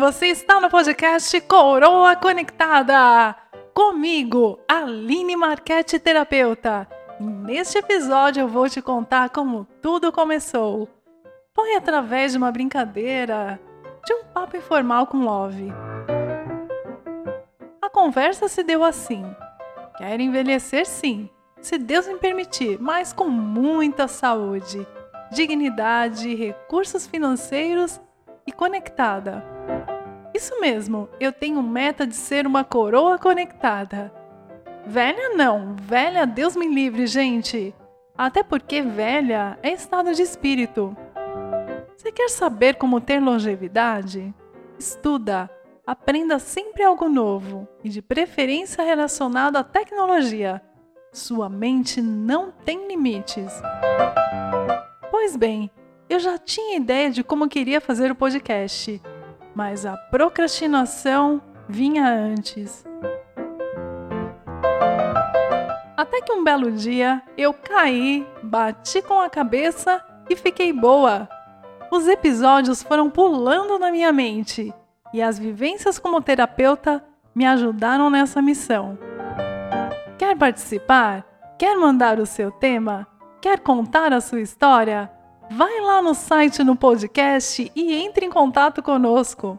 você está no podcast Coroa Conectada. Comigo, Aline Marquete, terapeuta. Neste episódio eu vou te contar como tudo começou. Foi através de uma brincadeira, de um papo informal com Love. A conversa se deu assim. Quero envelhecer sim, se Deus me permitir, mas com muita saúde, dignidade, recursos financeiros e conectada. Isso mesmo, eu tenho meta de ser uma coroa conectada. Velha não, velha Deus me livre, gente. Até porque velha é estado de espírito. Você quer saber como ter longevidade? Estuda, aprenda sempre algo novo e de preferência relacionado à tecnologia. Sua mente não tem limites. Pois bem, eu já tinha ideia de como queria fazer o podcast, mas a procrastinação vinha antes. Até que um belo dia eu caí, bati com a cabeça e fiquei boa. Os episódios foram pulando na minha mente e as vivências como terapeuta me ajudaram nessa missão. Quer participar? Quer mandar o seu tema? Quer contar a sua história? Vai lá no site no podcast e entre em contato conosco.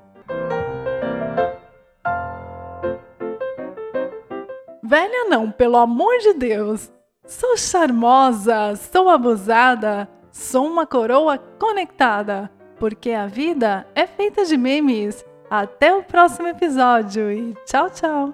Velha não, pelo amor de Deus. Sou charmosa, sou abusada, sou uma coroa conectada, porque a vida é feita de memes. Até o próximo episódio e tchau, tchau.